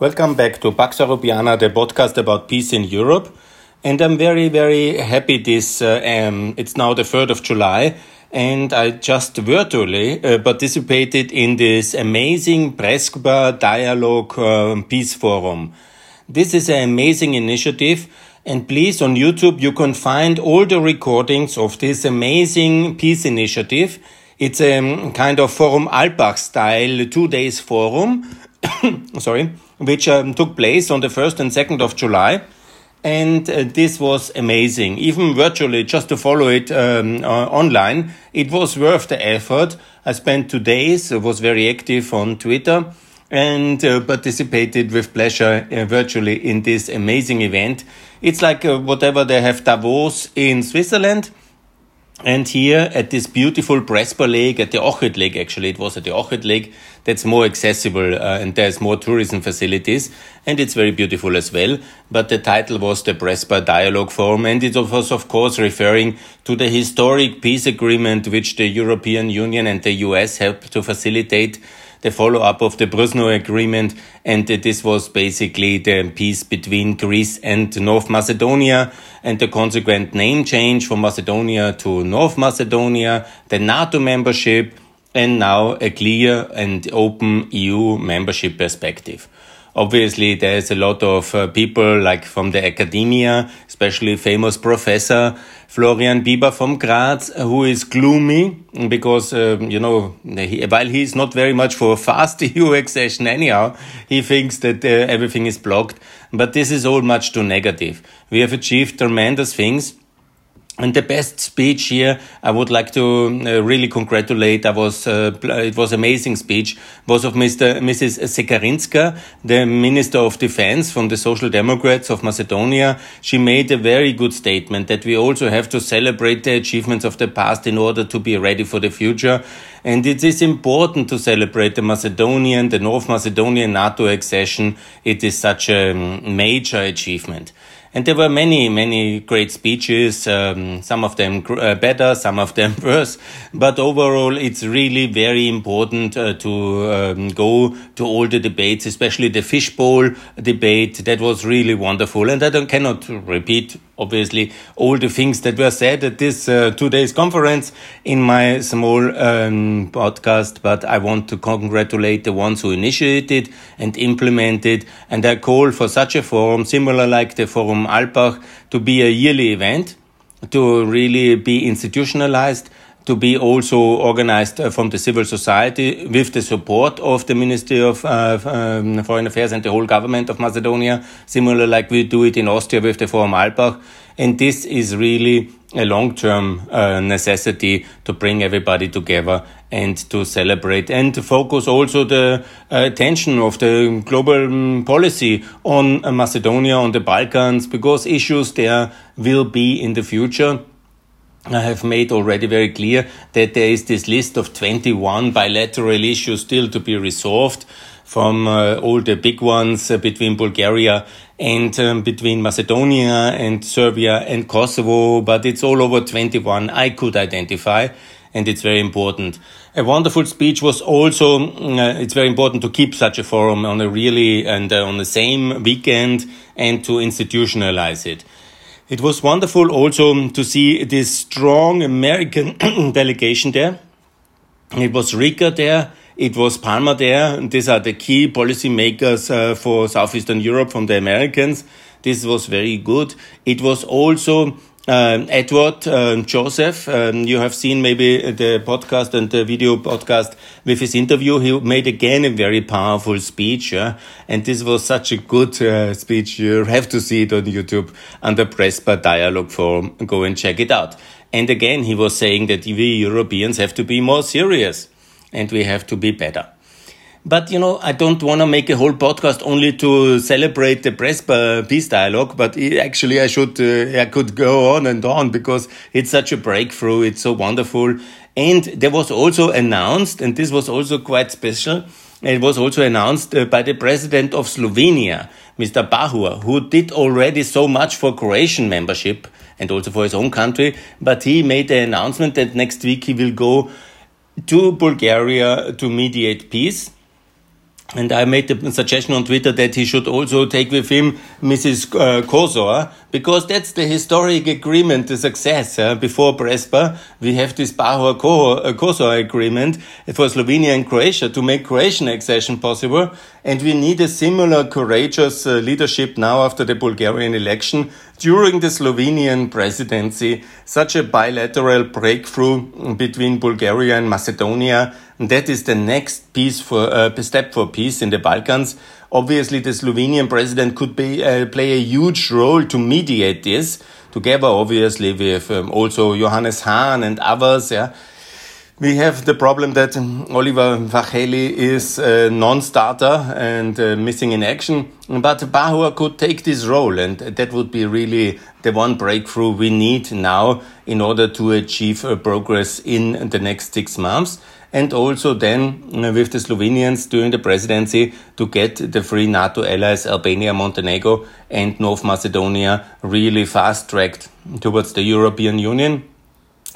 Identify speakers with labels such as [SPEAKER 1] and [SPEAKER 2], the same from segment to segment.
[SPEAKER 1] Welcome back to Pax Europiana, the podcast about peace in Europe. And I'm very, very happy this, uh, um, it's now the 3rd of July, and I just virtually uh, participated in this amazing Prespa Dialogue uh, Peace Forum. This is an amazing initiative, and please on YouTube you can find all the recordings of this amazing peace initiative. It's a kind of Forum Alpbach style two days forum. Sorry which um, took place on the 1st and 2nd of July. And uh, this was amazing. Even virtually, just to follow it um, uh, online, it was worth the effort. I spent two days, was very active on Twitter and uh, participated with pleasure uh, virtually in this amazing event. It's like uh, whatever they have Davos in Switzerland and here at this beautiful Prespa Lake, at the Ohrid Lake, actually, it was at the Ohrid Lake, that's more accessible uh, and there's more tourism facilities. And it's very beautiful as well. But the title was the Prespa Dialogue Forum. And it was, of course, referring to the historic peace agreement which the European Union and the US helped to facilitate the follow up of the Prespa Agreement, and this was basically the peace between Greece and North Macedonia, and the consequent name change from Macedonia to North Macedonia, the NATO membership, and now a clear and open EU membership perspective. Obviously, there's a lot of uh, people like from the academia, especially famous professor Florian Bieber from Graz, who is gloomy because, uh, you know, while he, while he's not very much for fast EU accession anyhow, he thinks that uh, everything is blocked. But this is all much too negative. We have achieved tremendous things and the best speech here, I would like to uh, really congratulate. I was, uh, it was amazing speech, was of Mr. Mrs. Shekerinska, the Minister of Defense from the Social Democrats of Macedonia. She made a very good statement that we also have to celebrate the achievements of the past in order to be ready for the future. And it is important to celebrate the Macedonian, the North Macedonian NATO accession. It is such a major achievement. And there were many, many great speeches, um, some of them uh, better, some of them worse. But overall, it's really very important uh, to um, go to all the debates, especially the fishbowl debate. That was really wonderful. And I cannot repeat obviously all the things that were said at this uh, two days conference in my small um, podcast, but I want to congratulate the ones who initiated and implemented. And I call for such a forum, similar like the Forum Alpbach, to be a yearly event, to really be institutionalized to be also organized uh, from the civil society with the support of the Ministry of uh, um, Foreign Affairs and the whole government of Macedonia, similar like we do it in Austria with the Forum Alpbach. And this is really a long-term uh, necessity to bring everybody together and to celebrate and to focus also the uh, attention of the global um, policy on uh, Macedonia, on the Balkans, because issues there will be in the future. I have made already very clear that there is this list of 21 bilateral issues still to be resolved from uh, all the big ones uh, between Bulgaria and um, between Macedonia and Serbia and Kosovo, but it's all over 21 I could identify and it's very important. A wonderful speech was also, uh, it's very important to keep such a forum on a really and uh, on the same weekend and to institutionalize it. It was wonderful also to see this strong American delegation there. It was Reeker there. It was Palmer there. These are the key policymakers uh, for Southeastern Europe from the Americans. This was very good. It was also uh, Edward uh, Joseph, um, you have seen maybe the podcast and the video podcast with his interview. He made again a very powerful speech, yeah? and this was such a good uh, speech. You have to see it on YouTube under Prespa Dialogue Forum. Go and check it out. And again, he was saying that we Europeans have to be more serious and we have to be better. But you know, I don't want to make a whole podcast only to celebrate the peace dialogue. But actually, I should, uh, I could go on and on because it's such a breakthrough. It's so wonderful. And there was also announced, and this was also quite special. It was also announced uh, by the president of Slovenia, Mr. Pahor, who did already so much for Croatian membership and also for his own country. But he made the announcement that next week he will go to Bulgaria to mediate peace and I made the suggestion on Twitter that he should also take with him Mrs. Uh, Kosor, because that's the historic agreement, the success. Uh, before Prespa, we have this Pahor uh, Kosor agreement for Slovenia and Croatia to make Croatian accession possible. And we need a similar courageous uh, leadership now after the Bulgarian election during the Slovenian presidency. Such a bilateral breakthrough between Bulgaria and Macedonia. And That is the next piece for, uh, step for peace in the Balkans. Obviously, the Slovenian president could be, uh, play a huge role to mediate this, together, obviously, with um, also Johannes Hahn and others. Yeah. We have the problem that Oliver Várhelyi is a non-starter and uh, missing in action, but Pahor could take this role, and that would be really the one breakthrough we need now in order to achieve uh, progress in the next six months and also then uh, with the Slovenians during the presidency to get the three NATO allies, Albania, Montenegro, and North Macedonia, really fast tracked towards the European Union.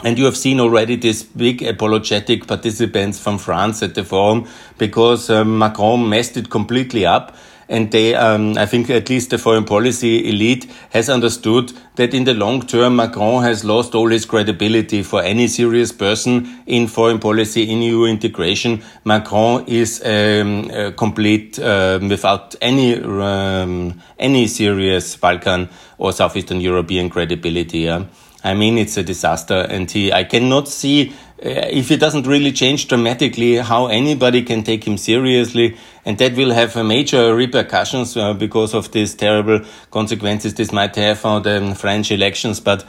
[SPEAKER 1] And you have seen already these big apologetic participants from France at the forum because uh, Macron messed it completely up and they, um, I think at least the foreign policy elite has understood that in the long term, Macron has lost all his credibility for any serious person in foreign policy, in EU integration. Macron is um, complete uh, without any um, any serious Balkan or Southeastern European credibility. Yeah? I mean, it's a disaster, and he, I cannot see uh, if it doesn't really change dramatically, how anybody can take him seriously, and that will have major repercussions uh, because of these terrible consequences this might have on the French elections. But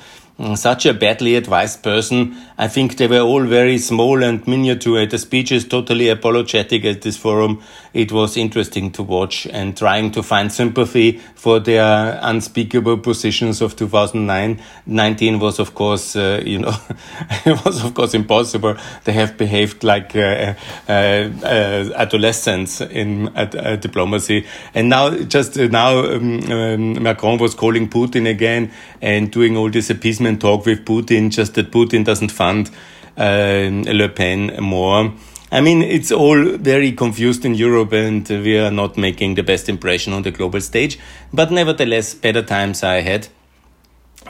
[SPEAKER 1] such a badly advised person. I think they were all very small and miniature. The speech is totally apologetic at this forum. It was interesting to watch and trying to find sympathy for their unspeakable positions of 2009. 19 was, of course, uh, you know, it was, of course, impossible. They have behaved like uh, uh, uh adolescents in diplomacy. And now, just now, um, um, Macron was calling Putin again and doing all this appeasement appeasement talk with Putin, just that Putin doesn't fund uh, Le Pen more. I mean, it's all very confused in Europe and we are not making the best impression on the global stage. But nevertheless, better times are ahead.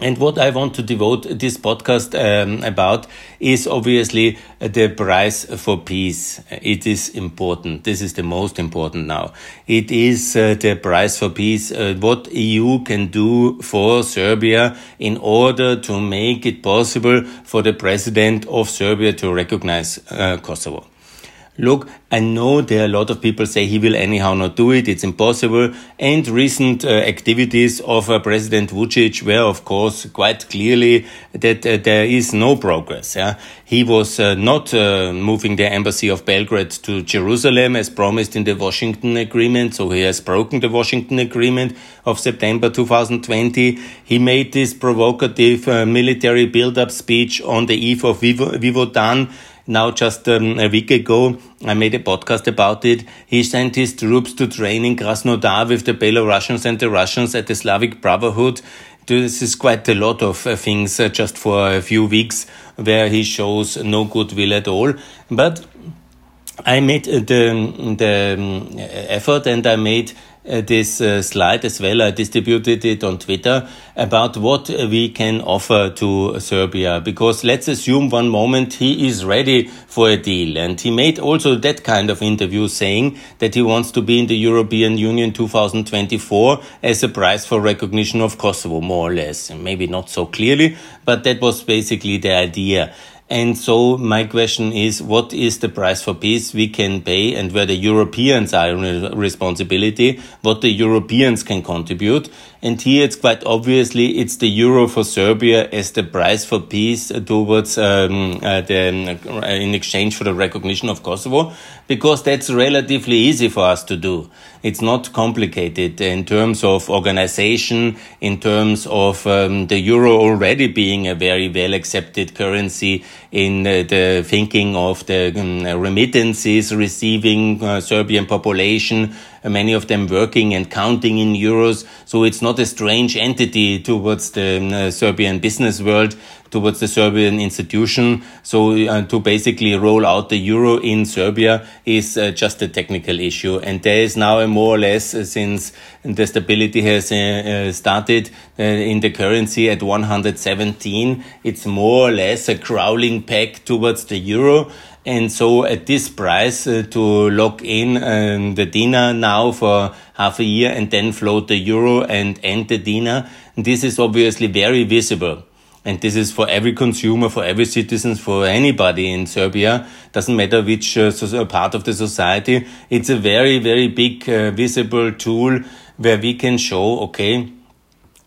[SPEAKER 1] And what I want to devote this podcast um, about is obviously the price for peace. It is important. This is the most important now. It is uh, the price for peace. Uh, what EU can do for Serbia in order to make it possible for the president of Serbia to recognize uh, Kosovo. Look, I know there are a lot of people say he will anyhow not do it. It's impossible. And recent uh, activities of uh, President Vucic were, of course, quite clearly that uh, there is no progress. Yeah? He was uh, not uh, moving the embassy of Belgrade to Jerusalem as promised in the Washington Agreement. So he has broken the Washington Agreement of September 2020. He made this provocative uh, military build-up speech on the eve of Vivo, Vidovdan now, just um, a week ago, I made a podcast about it. He sent his troops to train in Krasnodar with the Belarusians and the Russians at the Slavic Brotherhood. This is quite a lot of uh, things uh, just for a few weeks where he shows no goodwill at all. But I made uh, the, the um, effort and I made this uh, slide as well. I distributed it on Twitter about what we can offer to Serbia because let's assume one moment he is ready for a deal. And he made also that kind of interview saying that he wants to be in the European Union 2024 as a prize for recognition of Kosovo, more or less. Maybe not so clearly, but that was basically the idea. And so my question is, what is the price for peace we can pay and where the Europeans are in responsibility, what the Europeans can contribute. And here it's quite obviously it's the euro for Serbia as the price for peace towards um, uh, the, uh, in exchange for the recognition of Kosovo, because that's relatively easy for us to do. It's not complicated in terms of organization, in terms of um, the euro already being a very well accepted currency in uh, the thinking of the um, remittances receiving uh, Serbian population many of them working and counting in euros. So it's not a strange entity towards the uh, Serbian business world towards the Serbian institution. So uh, to basically roll out the euro in Serbia is uh, just a technical issue. And there is now a more or less uh, since the stability has uh, uh, started in the currency at 117, it's more or less a crawling peg towards the euro. And so at this price uh, to lock in um, the dinar now for half a year and then float the euro and end the dinar, this is obviously very visible. And this is for every consumer, for every citizen, for anybody in Serbia. Doesn't matter which uh, part of the society. It's a very, very big uh, visible tool where we can show, okay,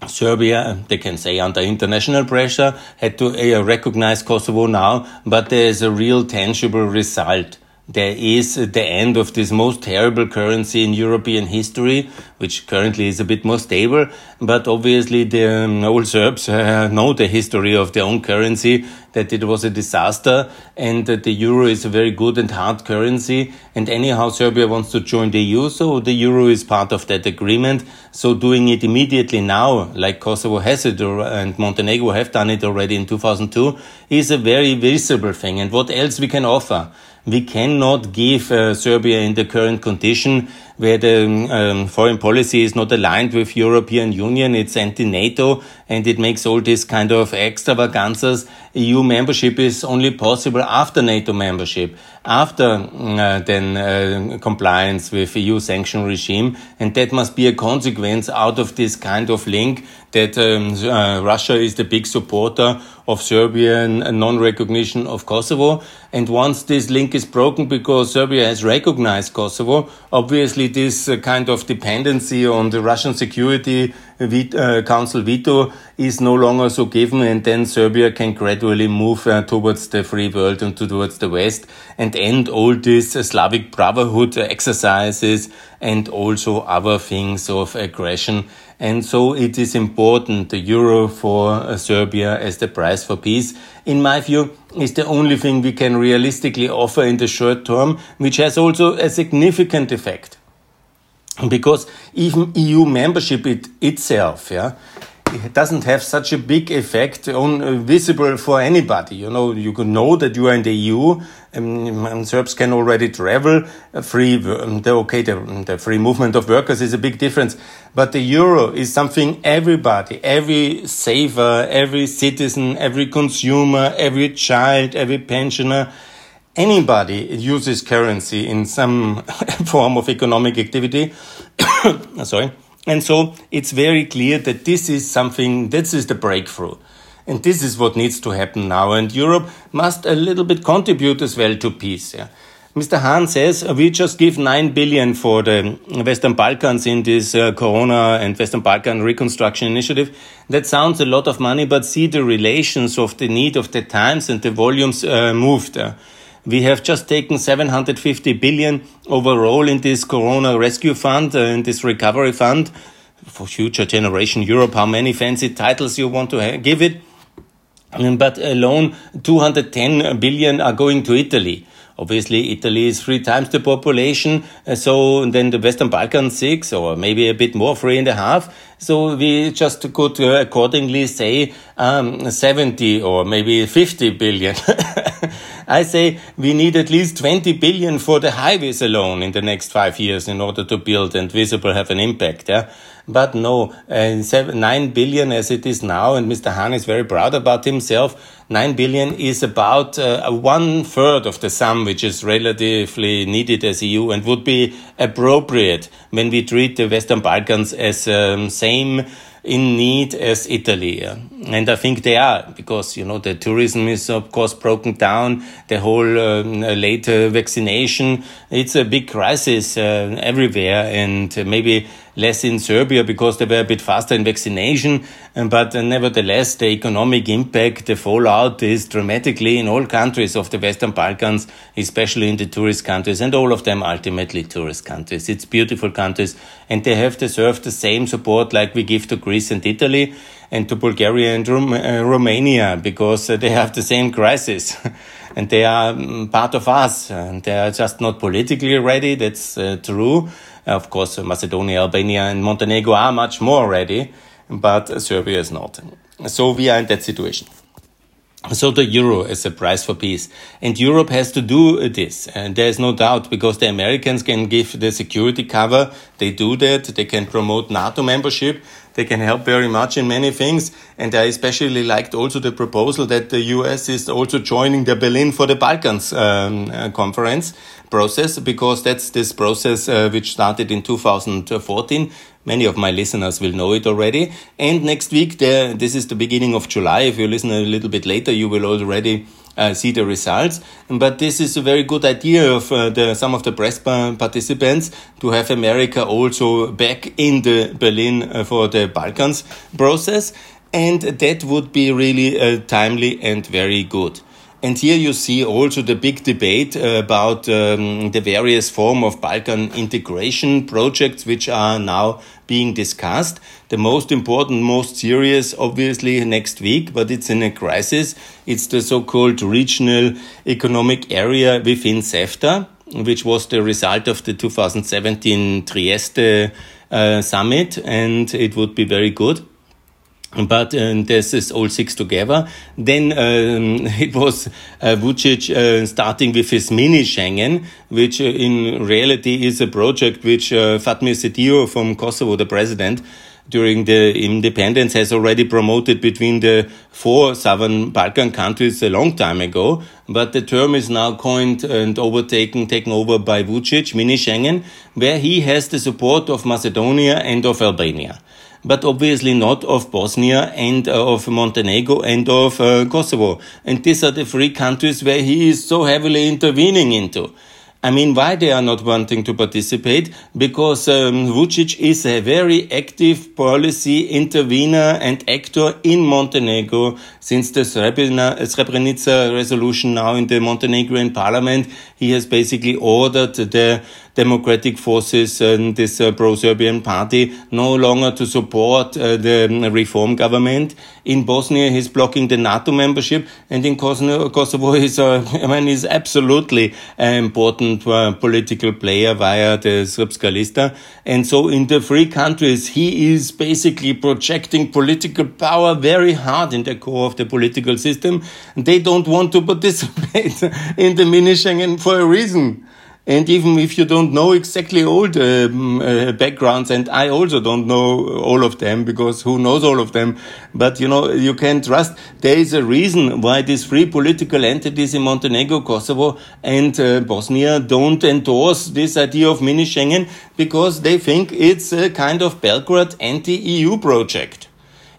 [SPEAKER 1] Serbia, they can say under international pressure, had to uh, recognize Kosovo now, but there is a real tangible result. There is the end of this most terrible currency in European history, which currently is a bit more stable. But obviously, the um, old Serbs uh, know the history of their own currency, that it was a disaster, and that the euro is a very good and hard currency. And anyhow, Serbia wants to join the EU, so the euro is part of that agreement. So doing it immediately now, like Kosovo has it, and Montenegro have done it already in 2002, is a very visible thing. And what else we can offer? We cannot give uh, Serbia in the current condition where the um, foreign policy is not aligned with European Union, it's anti-NATO, and it makes all these kind of extravaganzas. EU membership is only possible after NATO membership, after uh, then uh, compliance with EU sanction regime, and that must be a consequence out of this kind of link that um, uh, Russia is the big supporter of Serbian non-recognition of Kosovo. And once this link is broken because Serbia has recognized Kosovo, obviously this uh, kind of dependency on the Russian Security uh, Council veto is no longer so given, and then Serbia can gradually move uh, towards the free world and towards the West and end all these uh, Slavic brotherhood exercises and also other things of aggression and so it is important, the euro for uh, Serbia as the price for peace, in my view, is the only thing we can realistically offer in the short term, which has also a significant effect. Because even EU membership it, itself, yeah, it doesn't have such a big effect on uh, visible for anybody. You know, you can know that you are in the EU. Um, and Serbs can already travel uh, free. Um, the, okay, the, the free movement of workers is a big difference, but the euro is something everybody, every saver, every citizen, every consumer, every child, every pensioner, anybody uses currency in some form of economic activity. Sorry and so it's very clear that this is something, this is the breakthrough. And this is what needs to happen now. And Europe must a little bit contribute as well to peace. Yeah. Mr. Hahn says we just give 9 billion for the Western Balkans in this uh, Corona and Western Balkan reconstruction initiative. That sounds a lot of money, but see the relations of the need of the times and the volumes uh, moved. Uh, we have just taken 750 billion overall in this Corona Rescue Fund, uh, in this recovery fund for future generation Europe. How many fancy titles you want to give it? But alone 210 billion are going to Italy. Obviously, Italy is three times the population, uh, so then the Western Balkans six, or maybe a bit more, three and a half. So we just could uh, accordingly say um, 70 or maybe 50 billion. I say we need at least 20 billion for the highways alone in the next five years in order to build and visible have an impact. Yeah? But no, uh, seven, 9 billion as it is now, and Mr. Hahn is very proud about himself. 9 billion is about uh, one third of the sum which is relatively needed as EU and would be appropriate when we treat the Western Balkans as um, same in need as Italy. And I think they are because, you know, the tourism is of course broken down, the whole um, late vaccination. It's a big crisis uh, everywhere and maybe less in Serbia because they were a bit faster in vaccination. But uh, nevertheless, the economic impact, the fallout is dramatically in all countries of the Western Balkans, especially in the tourist countries, and all of them ultimately tourist countries. It's beautiful countries, and they have deserved the same support like we give to Greece and Italy and to Bulgaria and Rom uh, Romania because uh, they have the same crisis. and they are um, part of us, and they are just not politically ready. That's uh, true. Of course, Macedonia, Albania, and Montenegro are much more ready, but Serbia is not. So we are in that situation. So the euro is a price for peace. And Europe has to do this. And there's no doubt because the Americans can give the security cover. They do that. They can promote NATO membership. They can help very much in many things. And I especially liked also the proposal that the US is also joining the Berlin for the Balkans um, uh, conference process because that's this process uh, which started in 2014 Many of my listeners will know it already. And next week, this is the beginning of July. If you listen a little bit later, you will already uh, see the results. But this is a very good idea of uh, the, some of the press participants to have America also back in the Berlin uh, for the Balkans process. And that would be really uh, timely and very good. And here you see also the big debate about um, the various form of Balkan integration projects which are now being discussed. The most important, most serious, obviously next week, but it's in a crisis. It's the so-called regional economic area within CEFTA, which was the result of the 2017 Trieste uh, summit, and it would be very good but uh, this is all six together. Then um, it was uh, Vucic uh, starting with his mini Schengen, which uh, in reality is a project which uh, Fatmir Sejdiu from Kosovo, the president, during the independence has already promoted between the four southern Balkan countries a long time ago. But the term is now coined and overtaken, taken over by Vucic, mini Schengen, where he has the support of Macedonia and of Albania but obviously not of Bosnia and uh, of Montenegro and of uh, Kosovo. And these are the three countries where he is so heavily intervening into. I mean, why they are not wanting to participate? Because um, Vucic is a very active policy intervener and actor in Montenegro since the Srebrenica resolution now in the Montenegrin parliament. He has basically ordered the democratic forces and this uh, pro-Serbian party no longer to support uh, the reform government. In Bosnia, he's blocking the NATO membership, and in Kosovo, is, uh, I mean, is absolutely an important political player via the Srpska Lista. And so in the three countries, he is basically projecting political power very hard in the core of the political system. They don't want to participate in the mini Schengen for a reason. And even if you don't know exactly all the um, uh, backgrounds, and I also don't know all of them because who knows all of them, but you know, you can trust there is a reason why these three political entities in Montenegro, Kosovo, and uh, Bosnia don't endorse this idea of mini Schengen because they think it's a kind of Belgrade anti-EU project.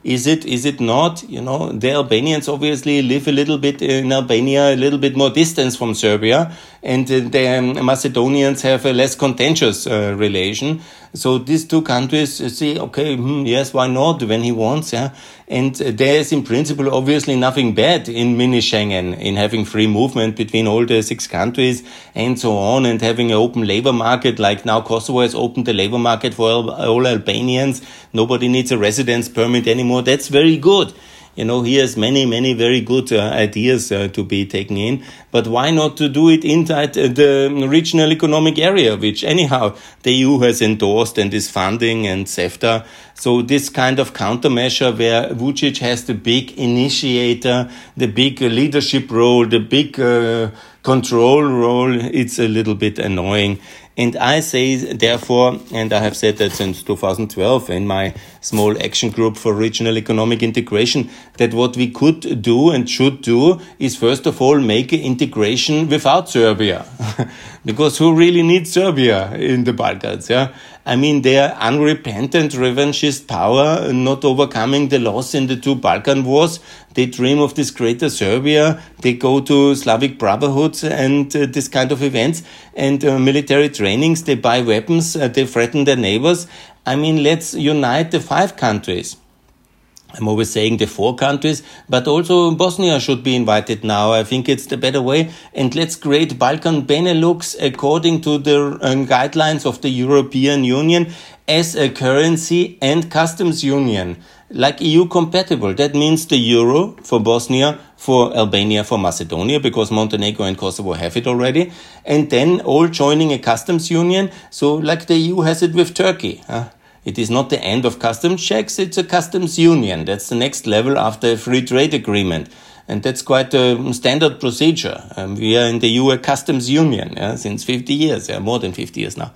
[SPEAKER 1] Is it? Is it not? You know, the Albanians obviously live a little bit in Albania, a little bit more distance from Serbia, and the um, Macedonians have a less contentious uh, relation. So these two countries say, okay, hmm, yes, why not when he wants, yeah. And there is in principle obviously nothing bad in mini Schengen, in having free movement between all the six countries and so on, and having an open labor market like now Kosovo has opened the labor market for all Albanians. Nobody needs a residence permit anymore. That's very good you know, he has many, many very good uh, ideas uh, to be taken in. But why not to do it inside uh, the regional economic area, which anyhow the EU has endorsed and is funding and CEFTA. So this kind of countermeasure where Vucic has the big initiator, the big leadership role, the big uh, control role, it's a little bit annoying. And I say, therefore, and I have said that since 2012 in my small action group for regional economic integration, that what we could do and should do is first of all make integration without Serbia. because who really needs Serbia in the Balkans? Yeah. I mean, their unrepentant revanchist power, not overcoming the loss in the two Balkan wars. They dream of this greater Serbia. They go to Slavic brotherhoods and uh, this kind of events and uh, military trainings. They buy weapons. Uh, they threaten their neighbors. I mean, let's unite the five countries. I'm always saying the four countries, but also Bosnia should be invited now. I think it's the better way. And let's create Balkan Benelux according to the um, guidelines of the European Union as a currency and customs union, like EU compatible. That means the euro for Bosnia, for Albania, for Macedonia, because Montenegro and Kosovo have it already. And then all joining a customs union. So like the EU has it with Turkey. Huh? It is not the end of customs checks, it's a customs union. That's the next level after a free trade agreement. And that's quite a standard procedure. Um, we are in the EU customs union yeah, since 50 years, yeah, more than 50 years now.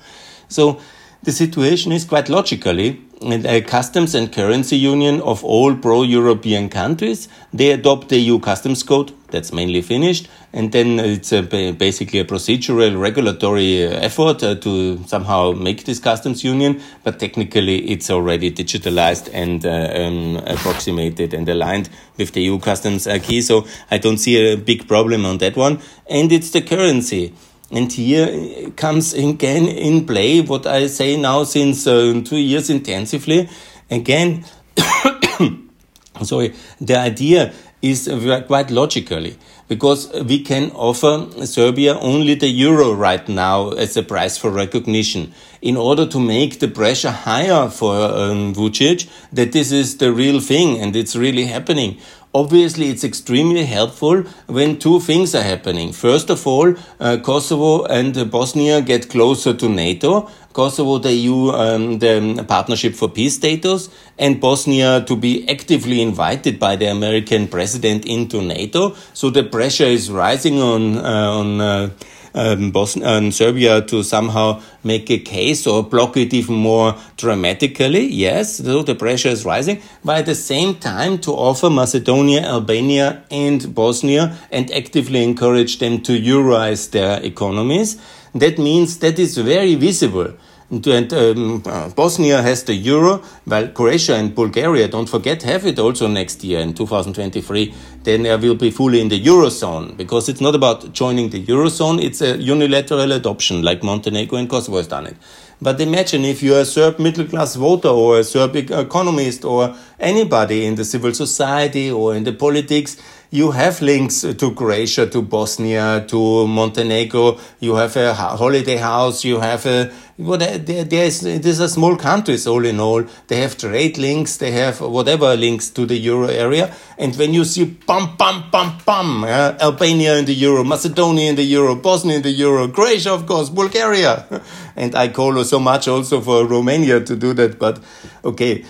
[SPEAKER 1] So the situation is quite logically a customs and currency union of all pro-European countries. They adopt the EU customs code. That's mainly finished. And then it's a, basically a procedural regulatory uh, effort uh, to somehow make this customs union. But technically it's already digitalized and uh, um, approximated and aligned with the EU customs key. So I don't see a big problem on that one. And it's the currency. And here comes again in play what I say now since uh, two years intensively. Again, sorry, the idea is quite logically because we can offer Serbia only the euro right now as a price for recognition in order to make the pressure higher for um, Vucic that this is the real thing and it's really happening. Obviously, it's extremely helpful when two things are happening. First of all, uh, Kosovo and Bosnia get closer to NATO. Kosovo, the EU, um, the Partnership for Peace status, and Bosnia to be actively invited by the American president into NATO. So the pressure is rising on uh, on uh, um, Bosnia and Serbia to somehow make a case or block it even more dramatically. Yes, so the pressure is rising. But at the same time, to offer Macedonia, Albania, and Bosnia and actively encourage them to Euroize their economies. That means that is very visible. And um, uh, Bosnia has the euro, while Croatia and Bulgaria, don't forget, have it also next year in 2023. Then they will be fully in the eurozone because it's not about joining the eurozone; it's a unilateral adoption, like Montenegro and Kosovo has done it. But imagine if you're a Serb middle class voter or a Serb economist or anybody in the civil society or in the politics you have links to Croatia, to Bosnia, to Montenegro. You have a holiday house. You have a what? there, There's these are small countries all in all. They have trade links. They have whatever links to the euro area. And when you see pam pam pam pam, uh, Albania in the euro, Macedonia in the euro, Bosnia in the euro, Croatia of course, Bulgaria, and I call so much also for Romania to do that. But okay,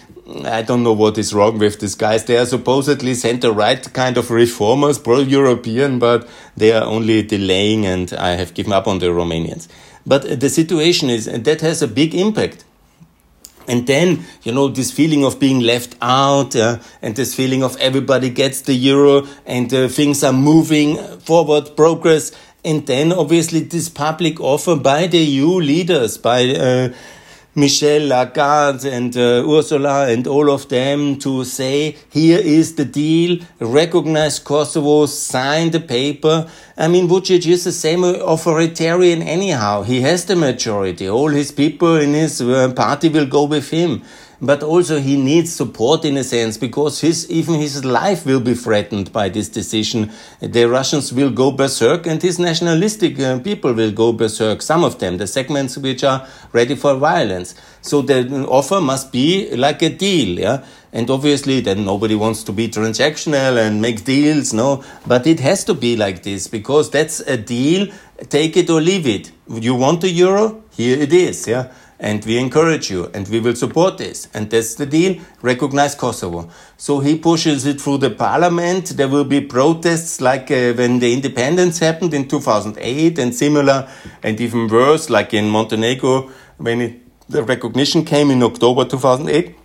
[SPEAKER 1] I don't know what is wrong with these guys. They are supposedly center right kind of reformers, pro European, but they are only delaying, and I have given up on the Romanians. But the situation is that has a big impact. And then, you know, this feeling of being left out uh, and this feeling of everybody gets the euro and uh, things are moving forward, progress. And then, obviously, this public offer by the EU leaders, by uh, Michel Lagarde and uh, Ursula and all of them to say, here is the deal, recognize Kosovo, sign the paper. I mean, Vucic is the same authoritarian anyhow. He has the majority. All his people in his uh, party will go with him but also he needs support in a sense because his even his life will be threatened by this decision. The Russians will go berserk, and his nationalistic uh, people will go berserk. Some of them, the segments which are ready for violence. So the offer must be like a deal, yeah. And obviously, then nobody wants to be transactional and make deals, no. But it has to be like this because that's a deal. Take it or leave it. You want the euro? Here it is, yeah and we encourage you and we will support this. And that's the deal. Recognize Kosovo. So he pushes it through the parliament. There will be protests like uh, when the independence happened in 2008 and similar and even worse, like in Montenegro when it, the recognition came in October 2008.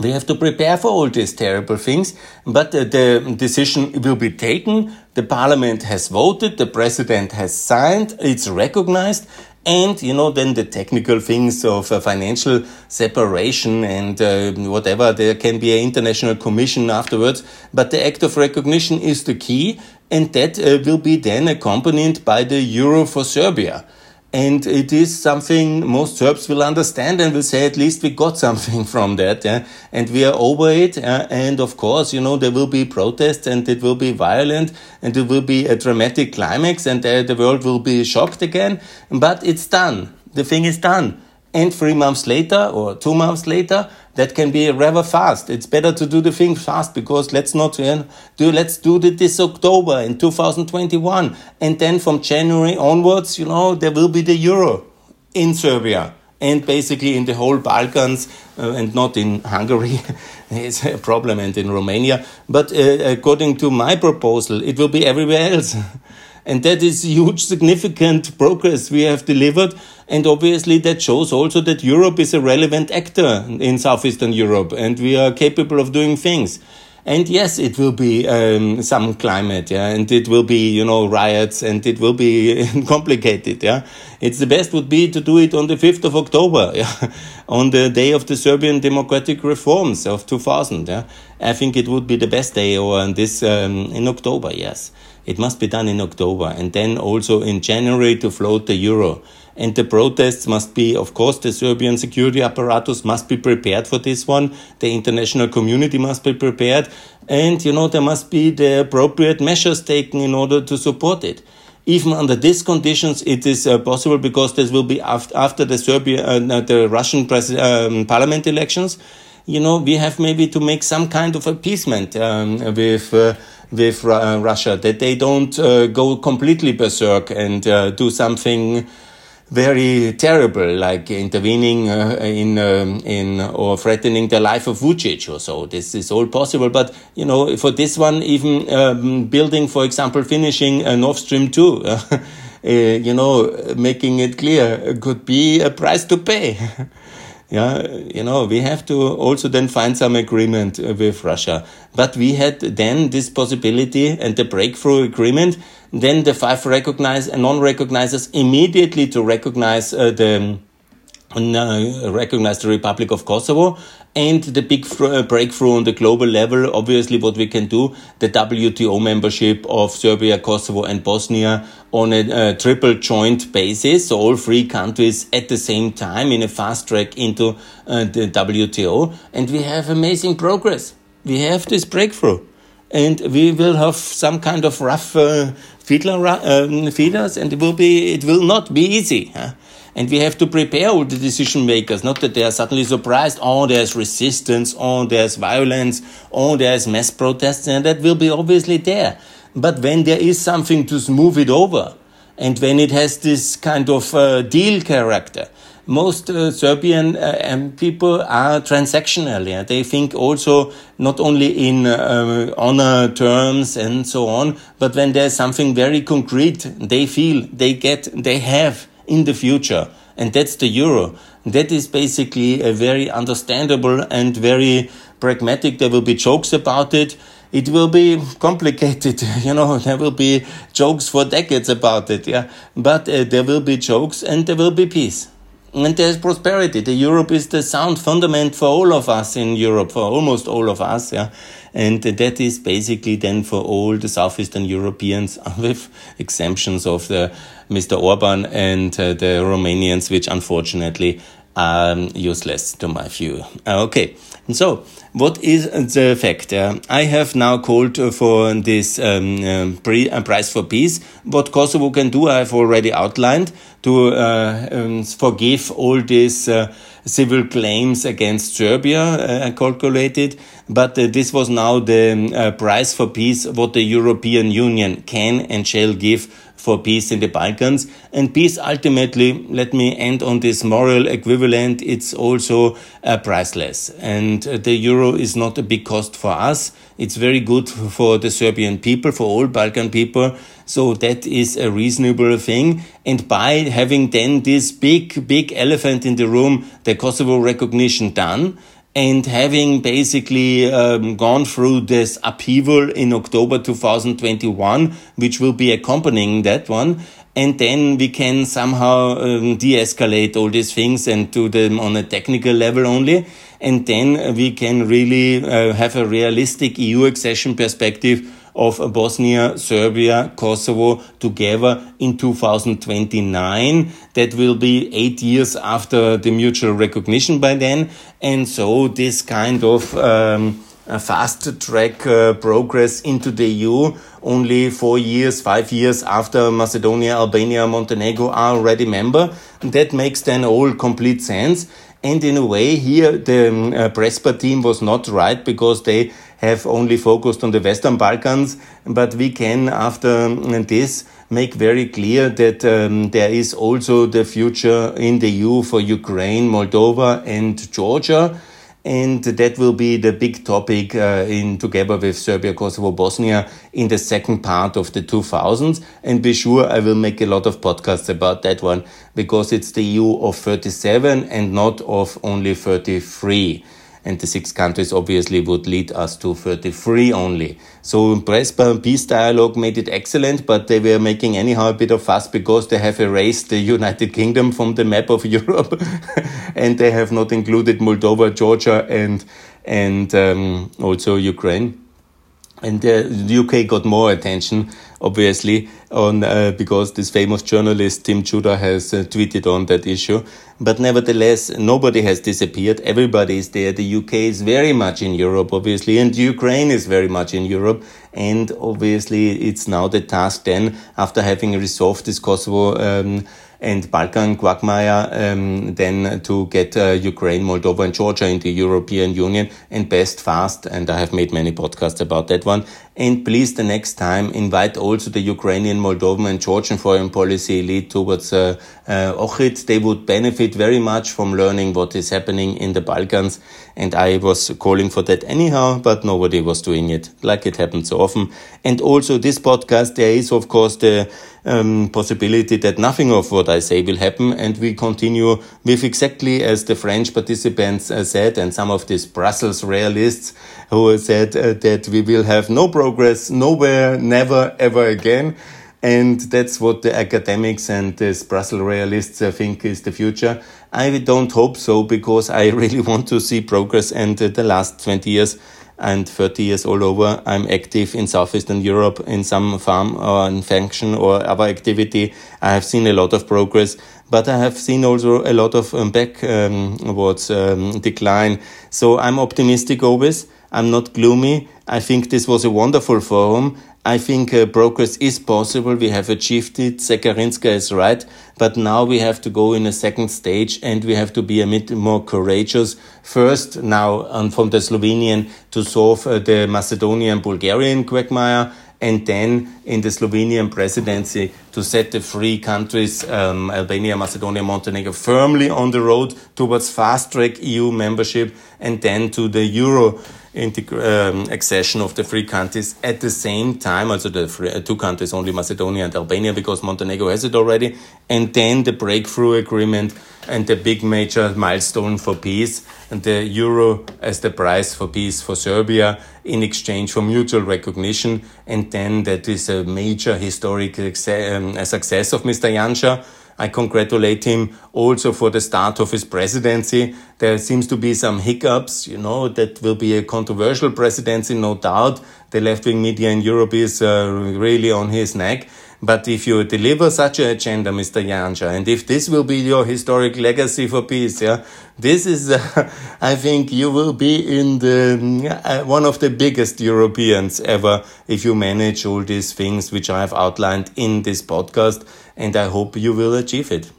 [SPEAKER 1] We have to prepare for all these terrible things, but uh, the decision will be taken. The parliament has voted, the president has signed, it's recognized, and you know then the technical things of uh, financial separation and uh, whatever there can be an international commission afterwards. But the act of recognition is the key and that uh, will be then accompanied by the euro for serbia and it is something most Serbs will understand and will say, at least we got something from that. Yeah? And we are over it. Uh, and of course, you know, there will be protests and it will be violent and it will be a dramatic climax and uh, the world will be shocked again. But it's done. The thing is done and three months later or two months later, that can be rather fast. It's better to do the thing fast because let's not uh, do, let's do it this October in 2021. And then from January onwards, you know, there will be the euro in Serbia and basically in the whole Balkans uh, and not in Hungary. it's a problem and in Romania. But uh, according to my proposal, it will be everywhere else. and that is huge, significant progress we have delivered. And obviously, that shows also that Europe is a relevant actor in Southeastern Europe and we are capable of doing things. And yes, it will be um, some climate, yeah, and it will be, you know, riots, and it will be complicated, yeah. It's the best would be to do it on the 5th of October, yeah, on the day of the Serbian democratic reforms of 2000, yeah. I think it would be the best day, or in this, um, in October, yes. It must be done in October, and then also in January to float the euro. And the protests must be, of course, the Serbian security apparatus must be prepared for this one. The international community must be prepared. And, you know, there must be the appropriate measures taken in order to support it. Even under these conditions, it is uh, possible because this will be after, after the Serbia, uh, the Russian um, parliament elections. You know, we have maybe to make some kind of appeasement um, with uh, with uh, Russia that they don't uh, go completely berserk and uh, do something very terrible, like intervening uh, in um, in or threatening the life of Vucic or so. This is all possible, but you know, for this one, even um, building, for example, finishing a Nord Stream two, uh, you know, making it clear could be a price to pay. yeah, you know, we have to also then find some agreement with Russia. But we had then this possibility and the breakthrough agreement. Then the five recognize and non-recognizers immediately to recognize uh, the uh, recognize the Republic of Kosovo and the big uh, breakthrough on the global level, obviously, what we can do, the WTO membership of Serbia, Kosovo, and Bosnia on a uh, triple joint basis. So all three countries at the same time in a fast track into uh, the WTO. And we have amazing progress. We have this breakthrough. And we will have some kind of rough uh, fiddler, um, feeders, and it will be, it will not be easy. Huh? And we have to prepare all the decision makers, not that they are suddenly surprised, oh, there's resistance, oh, there's violence, oh, there's mass protests, and that will be obviously there. But when there is something to smooth it over, and when it has this kind of uh, deal character, most uh, Serbian uh, people are transactional. Yeah? They think also not only in uh, honor terms and so on, but when there's something very concrete, they feel, they get, they have in the future. And that's the euro. That is basically a very understandable and very pragmatic. There will be jokes about it. It will be complicated, you know. There will be jokes for decades about it, yeah. But uh, there will be jokes and there will be peace and there's prosperity. The Europe is the sound fundament for all of us in Europe, for almost all of us, yeah. And that is basically then for all the Southeastern Europeans, with exemptions of the Mr. Orban and uh, the Romanians, which unfortunately are useless to my view. Uh, okay, and so what is the fact? Uh, I have now called for this um, uh, pre uh, price for peace. What Kosovo can do, I have already outlined to uh, um, forgive all these uh, civil claims against Serbia, uh, calculated. But this was now the price for peace, what the European Union can and shall give for peace in the Balkans. And peace ultimately, let me end on this moral equivalent, it's also uh, priceless. And uh, the euro is not a big cost for us. It's very good for the Serbian people, for all Balkan people. So that is a reasonable thing. And by having then this big, big elephant in the room, the Kosovo recognition done, and having basically um, gone through this upheaval in October 2021, which will be accompanying that one, and then we can somehow um, de-escalate all these things and do them on a technical level only, and then we can really uh, have a realistic EU accession perspective of Bosnia, Serbia, Kosovo together in 2029. That will be eight years after the mutual recognition by then. And so this kind of um, fast track uh, progress into the EU only four years, five years after Macedonia, Albania, Montenegro are already member. That makes then all complete sense. And in a way, here the um, uh, Prespa team was not right because they have only focused on the Western Balkans. But we can, after this, make very clear that um, there is also the future in the EU for Ukraine, Moldova, and Georgia and that will be the big topic uh, in together with Serbia, Kosovo, Bosnia in the second part of the 2000s. And be sure I will make a lot of podcasts about that one because it's the EU of 37 and not of only 33 and the six countries obviously would lead us to 33 only. So Prespa Peace Dialogue made it excellent, but they were making anyhow a bit of fuss because they have erased the United Kingdom from the map of Europe and they have not included Moldova, Georgia and and um, also Ukraine and the UK got more attention, obviously, on uh, because this famous journalist Tim Judah has uh, tweeted on that issue. But nevertheless, nobody has disappeared. Everybody is there. The UK is very much in Europe, obviously, and Ukraine is very much in Europe. And obviously, it's now the task then, after having resolved this Kosovo. Um, and Balkan quagmire, um, then to get uh, Ukraine, Moldova, and Georgia in the European Union and best fast. And I have made many podcasts about that one. And please, the next time, invite also the Ukrainian, Moldovan, and Georgian foreign policy elite towards uh, uh, Ohrid. They would benefit very much from learning what is happening in the Balkans. And I was calling for that anyhow, but nobody was doing it like it happens so often. And also this podcast, there is, of course, the um, possibility that nothing of what I say will happen. And we continue with exactly as the French participants uh, said, and some of these Brussels realists who said uh, that we will have no progress nowhere, never, ever again. And that's what the academics and these Brussels realists think is the future. I don't hope so because I really want to see progress. And the last 20 years and 30 years all over, I'm active in Southeastern Europe in some farm or in function or other activity. I have seen a lot of progress, but I have seen also a lot of um, backwards um, um, decline. So I'm optimistic always. I'm not gloomy. I think this was a wonderful forum. I think uh, progress is possible. We have achieved it. Shekerinska is right. But now we have to go in a second stage and we have to be a bit more courageous. First, now um, from the Slovenian to solve uh, the Macedonian Bulgarian quagmire and then in the Slovenian presidency to set the three countries, um, Albania, Macedonia, Montenegro, firmly on the road towards fast track EU membership and then to the Euro um, accession of the three countries at the same time, also the three, uh, two countries, only Macedonia and Albania, because Montenegro has it already, and then the breakthrough agreement and the big major milestone for peace, and the euro as the price for peace for Serbia in exchange for mutual recognition, and then that is a major historic um, success of Mr. Janša I congratulate him also for the start of his presidency. There seems to be some hiccups, you know, that will be a controversial presidency, no doubt. The left wing media in Europe is uh, really on his neck. But if you deliver such an agenda, Mr. Janša, and if this will be your historic legacy for peace, yeah, this is, uh, I think you will be in the, uh, one of the biggest Europeans ever if you manage all these things which I have outlined in this podcast. And I hope you will achieve it.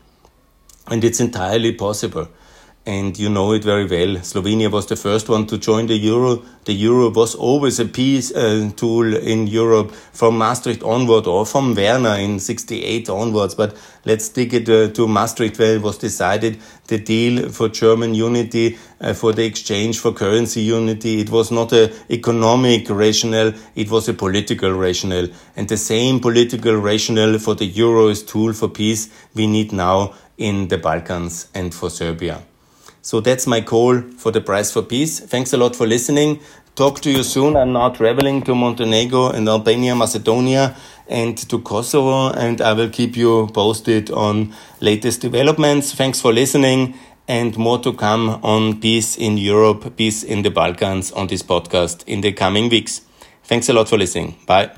[SPEAKER 1] And it's entirely possible and you know it very well. Slovenia was the first one to join the euro. The euro was always a peace uh, tool in Europe from Maastricht onward or from Werner in 68 onwards. But let's take it uh, to Maastricht where it was decided the deal for German unity, uh, for the exchange for currency unity. It was not an economic rationale. It was a political rationale. And the same political rationale for the euro as tool for peace we need now in the Balkans and for Serbia. So that's my call for the Prize for Peace. Thanks a lot for listening. Talk to you soon. I'm now traveling to Montenegro and Albania, Macedonia, and to Kosovo, and I will keep you posted on latest developments. Thanks for listening, and more to come on peace in Europe, peace in the Balkans on this podcast in the coming weeks. Thanks a lot for listening. Bye.